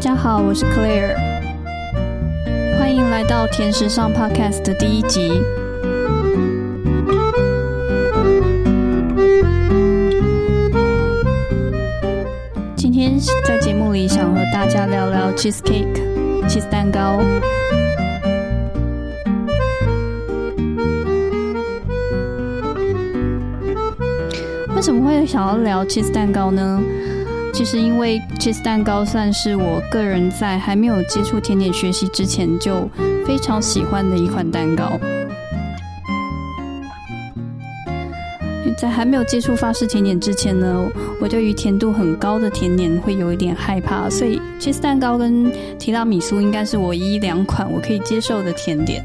大家好，我是 Claire，欢迎来到甜食上 Podcast 的第一集。今天在节目里想和大家聊聊 cheesecake 起司蛋糕。为什么会想要聊 cheese 蛋糕呢？其实因为 cheese 蛋糕算是我个人在还没有接触甜点学习之前就非常喜欢的一款蛋糕。在还没有接触法式甜点之前呢，我对于甜度很高的甜点会有一点害怕，所以 cheese 蛋糕跟提拉米苏应该是我一两款我可以接受的甜点。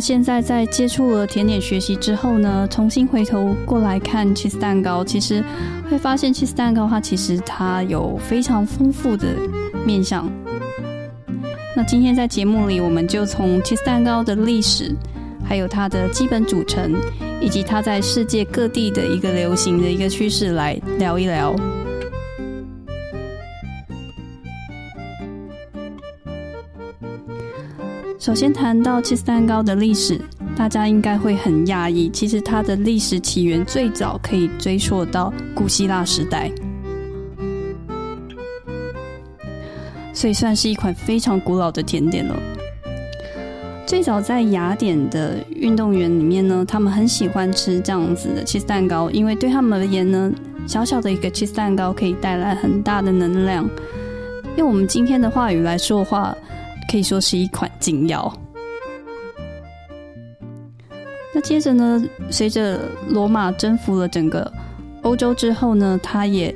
现在在接触了甜点学习之后呢，重新回头过来看 cheese 蛋糕，其实会发现 cheese 蛋糕它其实它有非常丰富的面向。那今天在节目里，我们就从 cheese 蛋糕的历史，还有它的基本组成，以及它在世界各地的一个流行的一个趋势来聊一聊。首先谈到芝士蛋糕的历史，大家应该会很讶异。其实它的历史起源最早可以追溯到古希腊时代，所以算是一款非常古老的甜点了。最早在雅典的运动员里面呢，他们很喜欢吃这样子的芝士蛋糕，因为对他们而言呢，小小的一个芝士蛋糕可以带来很大的能量。用我们今天的话语来说的话。可以说是一款禁药。那接着呢，随着罗马征服了整个欧洲之后呢，它也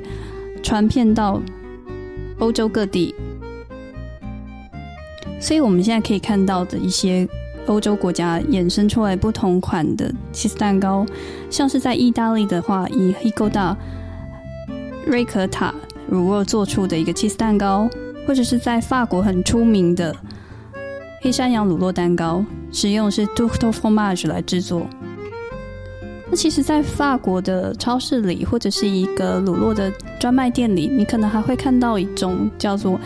传遍到欧洲各地。所以我们现在可以看到的一些欧洲国家衍生出来不同款的起司蛋糕，像是在意大利的话，以 Hicoda 瑞可塔乳酪做出的一个起司蛋糕。或者是在法国很出名的黑山羊乳酪蛋糕，使用是 d u c t o fromage 来制作。那其实，在法国的超市里，或者是一个乳酪的专卖店里，你可能还会看到一种叫做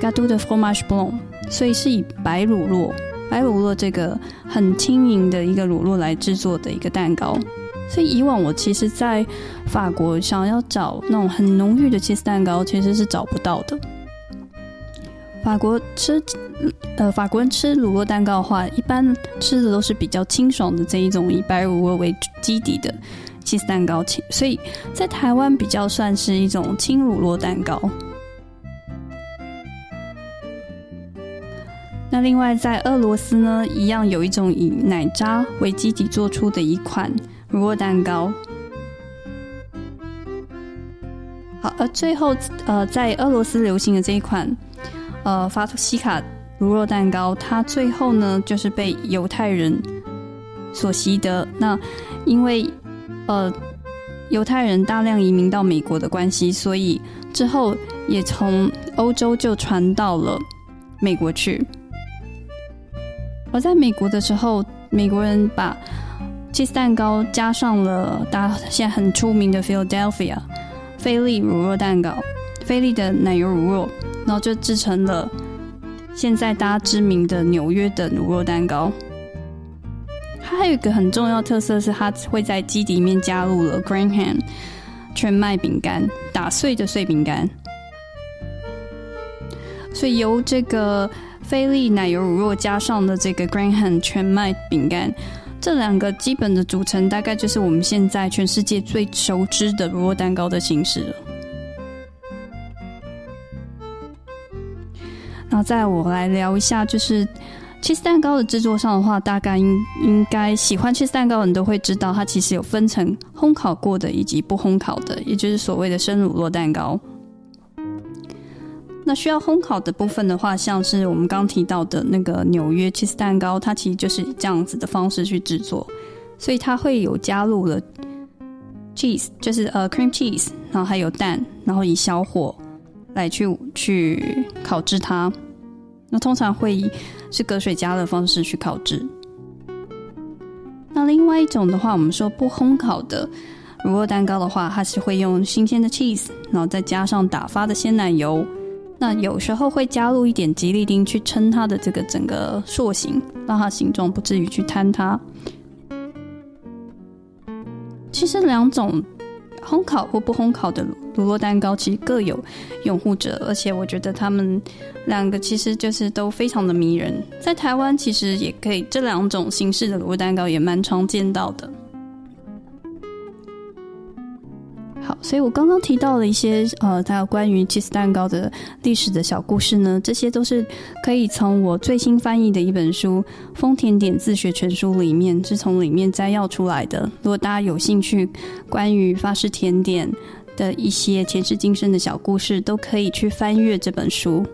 Gâteau de fromage blanc，所以是以白乳酪、白乳酪这个很轻盈的一个乳酪来制作的一个蛋糕。所以以往我其实，在法国想要找那种很浓郁的 cheese 蛋糕，其实是找不到的。法国吃，呃，法国人吃乳酪蛋糕的话，一般吃的都是比较清爽的这一种以白乳酪为基底的起司蛋糕，所以在台湾比较算是一种轻乳酪蛋糕。那另外在俄罗斯呢，一样有一种以奶渣为基底做出的一款乳酪蛋糕。好，而最后呃，在俄罗斯流行的这一款。呃，法图西卡乳酪蛋糕，它最后呢就是被犹太人所习得。那因为呃犹太人大量移民到美国的关系，所以之后也从欧洲就传到了美国去。而在美国的时候，美国人把 cheese 蛋糕加上了大家现在很出名的 Philadelphia 菲力乳酪蛋糕，菲力的奶油乳酪。然后就制成了现在大家知名的纽约的乳酪蛋糕。它还有一个很重要特色是，它会在基底面加入了 Graham 全麦饼干，打碎的碎饼干。所以由这个菲力奶油乳酪加上的这个 Graham 全麦饼干，这两个基本的组成，大概就是我们现在全世界最熟知的乳酪蛋糕的形式了。那在我来聊一下，就是 cheese 蛋糕的制作上的话，大概应应该喜欢 cheese 蛋糕的人都会知道，它其实有分成烘烤过的以及不烘烤的，也就是所谓的生乳酪蛋糕。那需要烘烤的部分的话，像是我们刚提到的那个纽约 cheese 蛋糕，它其实就是以这样子的方式去制作，所以它会有加入了 cheese，就是呃 cream cheese，然后还有蛋，然后以小火。来去去烤制它，那通常会以是隔水加的方式去烤制。那另外一种的话，我们说不烘烤的，乳酪蛋糕的话，它是会用新鲜的 cheese，然后再加上打发的鲜奶油。那有时候会加入一点吉利丁去撑它的这个整个塑形，让它形状不至于去坍塌。其实两种烘烤或不烘烤的乳酪蛋糕，其实各有拥护者，而且我觉得他们两个其实就是都非常的迷人。在台湾其实也可以，这两种形式的乳酪蛋糕也蛮常见到的。所以我刚刚提到了一些呃，它有关于 cheese 蛋糕的历史的小故事呢，这些都是可以从我最新翻译的一本书《丰田点自学全书》里面是从里面摘要出来的。如果大家有兴趣，关于法式甜点的一些前世今生的小故事，都可以去翻阅这本书。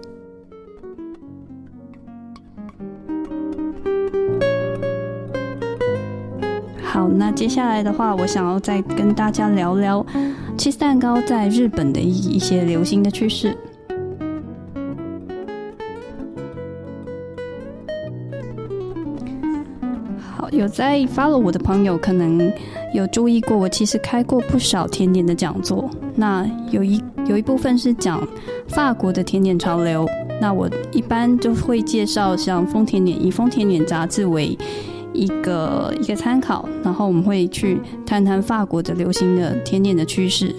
好，那接下来的话，我想要再跟大家聊聊 cheese 蛋糕在日本的一一些流行的趋势。好，有在 follow 我的朋友，可能有注意过，我其实开过不少甜点的讲座。那有一有一部分是讲法国的甜点潮流，那我一般就会介绍像丰田点，以丰田点杂志为。一个一个参考，然后我们会去谈谈法国的流行的甜点的趋势。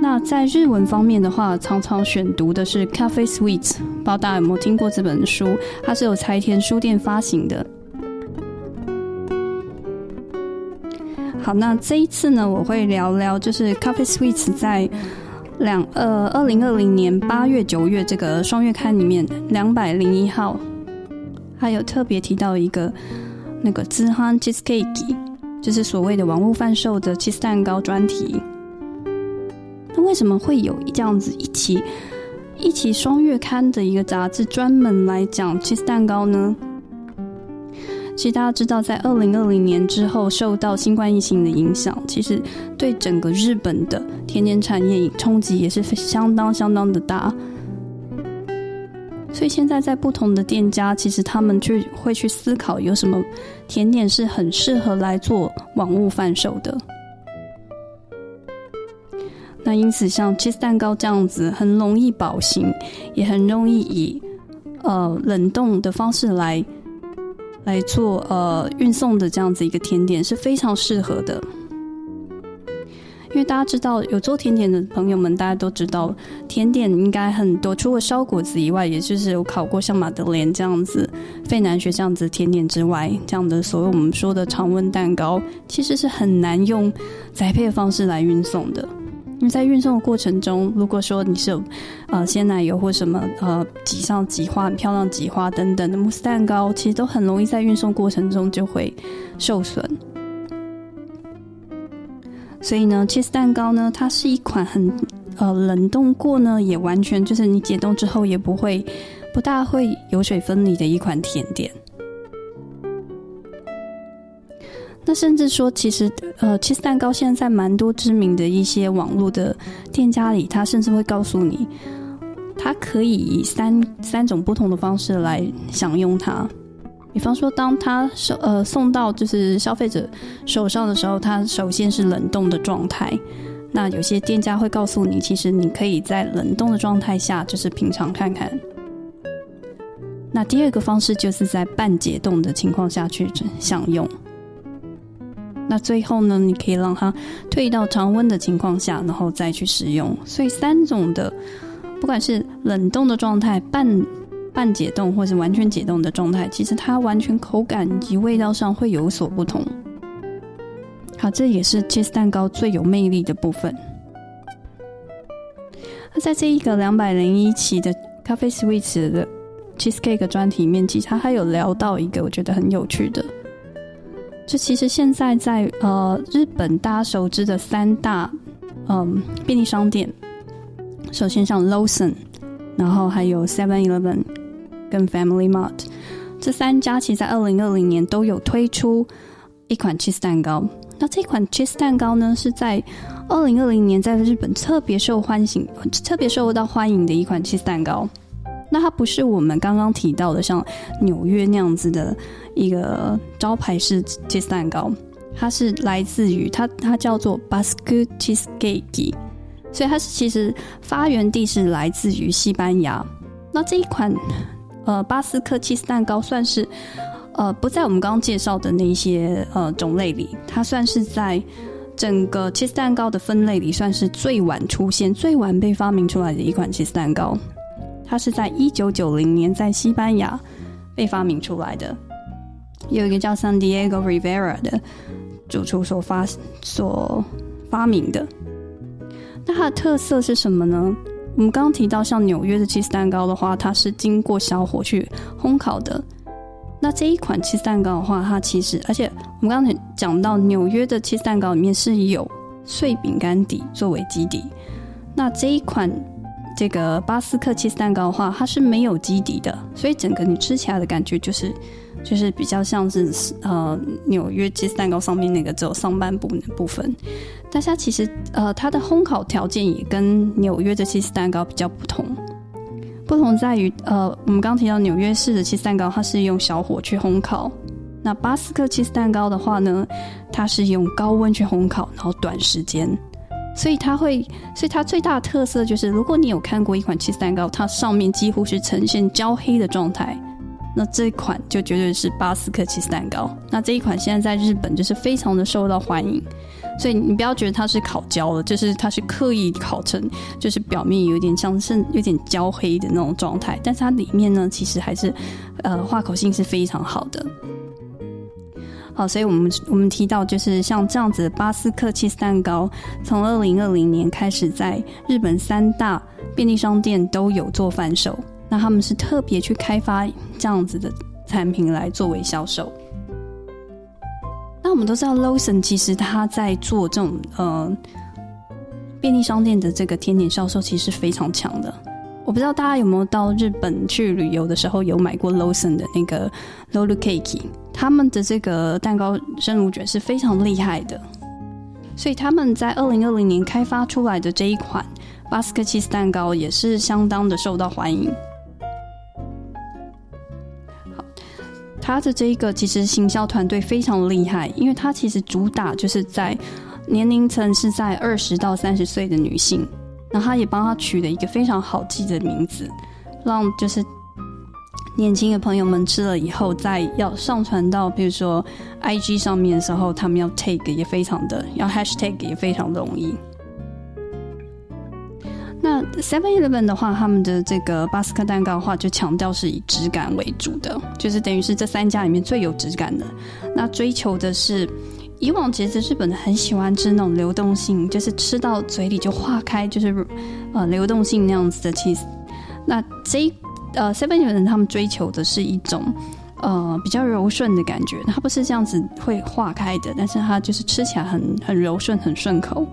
那在日文方面的话，常常选读的是《Cafe Sweets》，不知道大家有没有听过这本书？它是由柴田书店发行的。好，那这一次呢，我会聊聊就是《Cafe Sweets》在两呃二零二零年八月九月这个双月刊里面两百零一号，还有特别提到一个。那个兹汉 cheesecake 就是所谓的网络贩售的 cheese 蛋糕专题。那为什么会有这样子一期一起双月刊的一个杂志专门来讲 cheese 蛋糕呢？其实大家知道，在二零二零年之后，受到新冠疫情的影响，其实对整个日本的甜点产业冲击也是相当相当的大。所以现在在不同的店家，其实他们去会去思考有什么甜点是很适合来做网物贩售的。那因此，像 cheese 蛋糕这样子，很容易保型，也很容易以呃冷冻的方式来来做呃运送的这样子一个甜点，是非常适合的。因为大家知道，有做甜点的朋友们，大家都知道，甜点应该很多。除了烧果子以外，也就是有烤过像马德莲这样子、费南雪这样子甜点之外，这样的所谓我们说的常温蛋糕，其实是很难用栽培的方式来运送的。因为在运送的过程中，如果说你是有呃鲜奶油或什么呃挤上挤花、很漂亮挤花等等的慕斯蛋糕，其实都很容易在运送过程中就会受损。所以呢，cheese 蛋糕呢，它是一款很呃冷冻过呢，也完全就是你解冻之后也不会不大会油水分离的一款甜点。那甚至说，其实呃，cheese 蛋糕现在蛮多知名的一些网络的店家里，它甚至会告诉你，它可以以三三种不同的方式来享用它。比方说，当他送呃送到就是消费者手上的时候，它首先是冷冻的状态。那有些店家会告诉你，其实你可以在冷冻的状态下就是品尝看看。那第二个方式就是在半解冻的情况下去享用。那最后呢，你可以让它退到常温的情况下，然后再去使用。所以三种的，不管是冷冻的状态、半半解冻或者完全解冻的状态，其实它完全口感及味道上会有所不同。好，这也是 cheese 蛋糕最有魅力的部分。那在这一个两百零一期的咖啡 sweets 的 cheesecake 专题里面，其实它还有聊到一个我觉得很有趣的，就其实现在在呃日本大家熟知的三大嗯便利商店，首先像 Lawson，然后还有 Seven Eleven。跟 Family Mart 这三家，其实在二零二零年都有推出一款 cheese 蛋糕。那这款 cheese 蛋糕呢，是在二零二零年在日本特别受欢迎、特别受到欢迎的一款 cheese 蛋糕。那它不是我们刚刚提到的像纽约那样子的一个招牌式 cheese 蛋糕，它是来自于它，它叫做 Basque Cheesecake，所以它是其实发源地是来自于西班牙。那这一款呃巴斯克 cheese 蛋糕算是呃不在我们刚刚介绍的那些呃种类里，它算是在整个 cheese 蛋糕的分类里算是最晚出现、最晚被发明出来的一款 cheese 蛋糕。它是在一九九零年在西班牙被发明出来的，有一个叫 San Diego Rivera 的。主厨所发所发明的，那它的特色是什么呢？我们刚刚提到像纽约的芝士蛋糕的话，它是经过小火去烘烤的。那这一款芝士蛋糕的话，它其实而且我们刚才讲到纽约的芝士蛋糕里面是有碎饼干底作为基底，那这一款这个巴斯克芝士蛋糕的话，它是没有基底的，所以整个你吃起来的感觉就是。就是比较像是呃纽约芝士蛋糕上面那个只有上半部的部分，但它其实呃它的烘烤条件也跟纽约的芝士蛋糕比较不同，不同在于呃我们刚提到纽约市的芝士蛋糕它是用小火去烘烤，那巴斯克芝士蛋糕的话呢，它是用高温去烘烤，然后短时间，所以它会所以它最大的特色就是如果你有看过一款芝士蛋糕，它上面几乎是呈现焦黑的状态。那这一款就绝对是巴斯克起司蛋糕。那这一款现在在日本就是非常的受到欢迎，所以你不要觉得它是烤焦了，就是它是刻意烤成，就是表面有点像是有点焦黑的那种状态，但是它里面呢其实还是呃化口性是非常好的。好，所以我们我们提到就是像这样子巴斯克起司蛋糕，从二零二零年开始在日本三大便利商店都有做贩售。那他们是特别去开发这样子的产品来作为销售。那我们都知道，Lawson 其实他在做这种呃便利商店的这个甜点销售，其实非常强的。我不知道大家有没有到日本去旅游的时候有买过 Lawson 的那个 Lolu Cake，他们的这个蛋糕生乳卷是非常厉害的。所以他们在二零二零年开发出来的这一款巴斯克 cheese 蛋糕也是相当的受到欢迎。他的这一个其实行销团队非常厉害，因为他其实主打就是在年龄层是在二十到三十岁的女性，然后他也帮他取了一个非常好记的名字，让就是年轻的朋友们吃了以后，在要上传到比如说 IG 上面的时候，他们要 take 也非常的要 hashtag 也非常容易。那 Seven Eleven 的话，他们的这个巴斯克蛋糕的话，就强调是以质感为主的，就是等于是这三家里面最有质感的。那追求的是，以往其实日本很喜欢吃那种流动性，就是吃到嘴里就化开，就是呃流动性那样子的 cheese。那这呃 Seven Eleven 他们追求的是一种呃比较柔顺的感觉，它不是这样子会化开的，但是它就是吃起来很很柔顺，很顺口。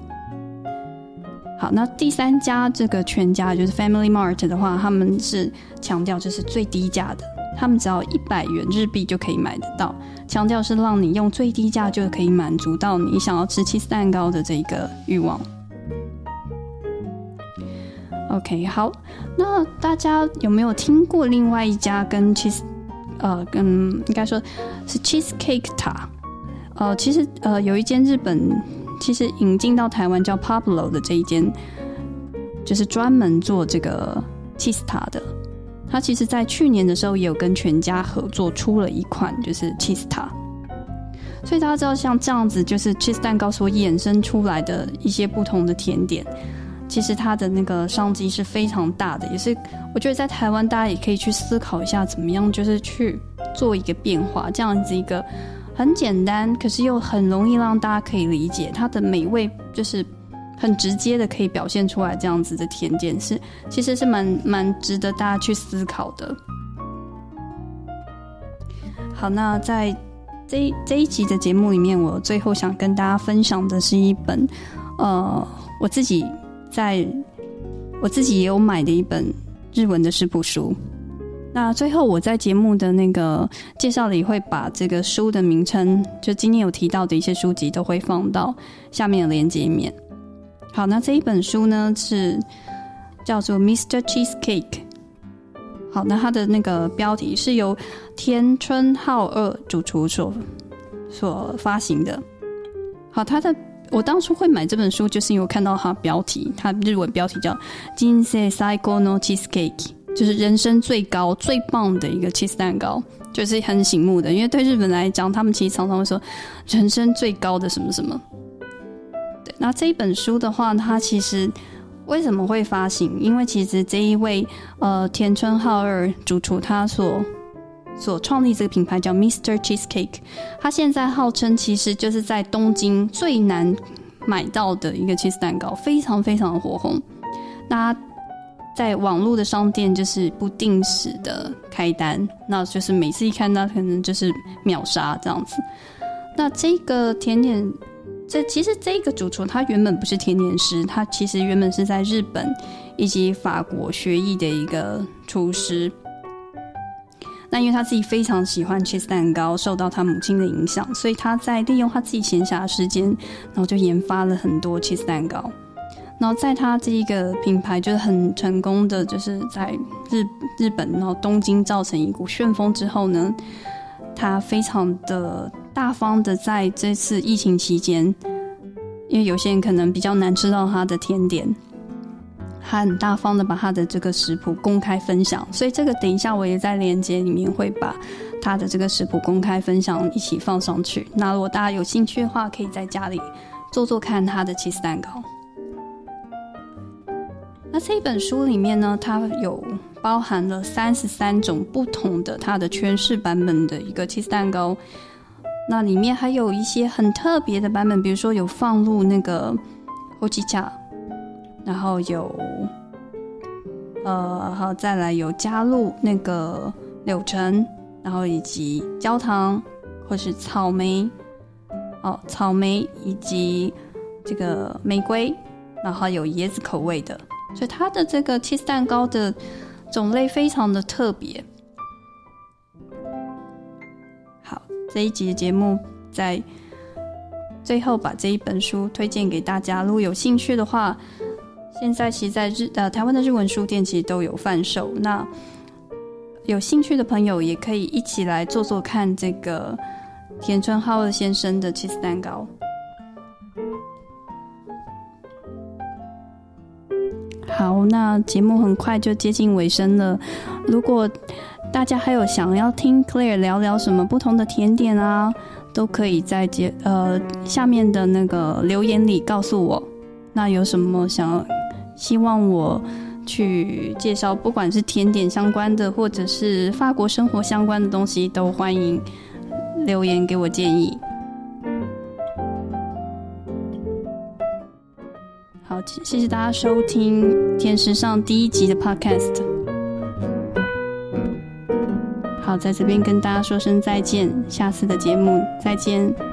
好，那第三家这个全家就是 Family Mart 的话，他们是强调就是最低价的，他们只要一百元日币就可以买得到，强调是让你用最低价就可以满足到你想要吃 cheese 蛋糕的这个欲望。OK，好，那大家有没有听过另外一家跟 cheese 呃跟应该说是 cheesecake 塔？呃，其实呃有一间日本。其实引进到台湾叫 Pablo 的这一间，就是专门做这个 cheese 塔的。他其实，在去年的时候也有跟全家合作出了一款，就是 cheese 塔。所以大家知道，像这样子，就是 cheese 蛋糕所衍生出来的一些不同的甜点，其实它的那个商机是非常大的。也是我觉得在台湾，大家也可以去思考一下，怎么样就是去做一个变化，这样子一个。很简单，可是又很容易让大家可以理解它的美味，就是很直接的可以表现出来。这样子的甜点是，其实是蛮蛮值得大家去思考的。好，那在这这一集的节目里面，我最后想跟大家分享的是一本，呃，我自己在我自己也有买的一本日文的食谱书。那最后，我在节目的那个介绍里会把这个书的名称，就今天有提到的一些书籍，都会放到下面的链接面。好，那这一本书呢是叫做《Mr. Cheesecake》。好，那它的那个标题是由田春浩二主厨所所发行的。好，它的我当初会买这本书，就是因为我看到它标题，它日文标题叫《金色 Cycle No Cheese Cake》，就是人生最高最棒的一个 cheese 蛋糕，就是很醒目的。因为对日本来讲，他们其实常常会说人生最高的什么什么。对，那这一本书的话，它其实为什么会发行？因为其实这一位呃田村浩二主厨他所所创立这个品牌叫 Mr. Cheesecake，他现在号称其实就是在东京最难买到的一个 cheese 蛋糕，非常非常的火红。那在网络的商店就是不定时的开单，那就是每次一看到可能就是秒杀这样子。那这个甜点，这其实这个主厨他原本不是甜点师，他其实原本是在日本以及法国学艺的一个厨师。那因为他自己非常喜欢 cheese 蛋糕，受到他母亲的影响，所以他在利用他自己闲暇时间，然后就研发了很多 cheese 蛋糕。然后在他这一个品牌就是很成功的，就是在日日本，然后东京造成一股旋风之后呢，他非常的大方的在这次疫情期间，因为有些人可能比较难吃到他的甜点，他很大方的把他的这个食谱公开分享，所以这个等一下我也在链接里面会把他的这个食谱公开分享一起放上去。那如果大家有兴趣的话，可以在家里做做看他的芝士蛋糕。这本书里面呢，它有包含了三十三种不同的它的诠释版本的一个 cheese 蛋糕。那里面还有一些很特别的版本，比如说有放入那个火鸡架，然后有呃，好再来有加入那个柳橙，然后以及焦糖或是草莓，哦，草莓以及这个玫瑰，然后有椰子口味的。所以它的这个 cheese 蛋糕的种类非常的特别。好，这一集的节目在最后把这一本书推荐给大家，如果有兴趣的话，现在其实在日呃台湾的日文书店其实都有贩售。那有兴趣的朋友也可以一起来做做看这个田村浩二先生的 cheese 蛋糕。好，那节目很快就接近尾声了。如果大家还有想要听 Claire 聊聊什么不同的甜点啊，都可以在节呃下面的那个留言里告诉我。那有什么想希望我去介绍，不管是甜点相关的，或者是法国生活相关的东西，都欢迎留言给我建议。谢谢大家收听《天使上》第一集的 Podcast。好，在这边跟大家说声再见，下次的节目再见。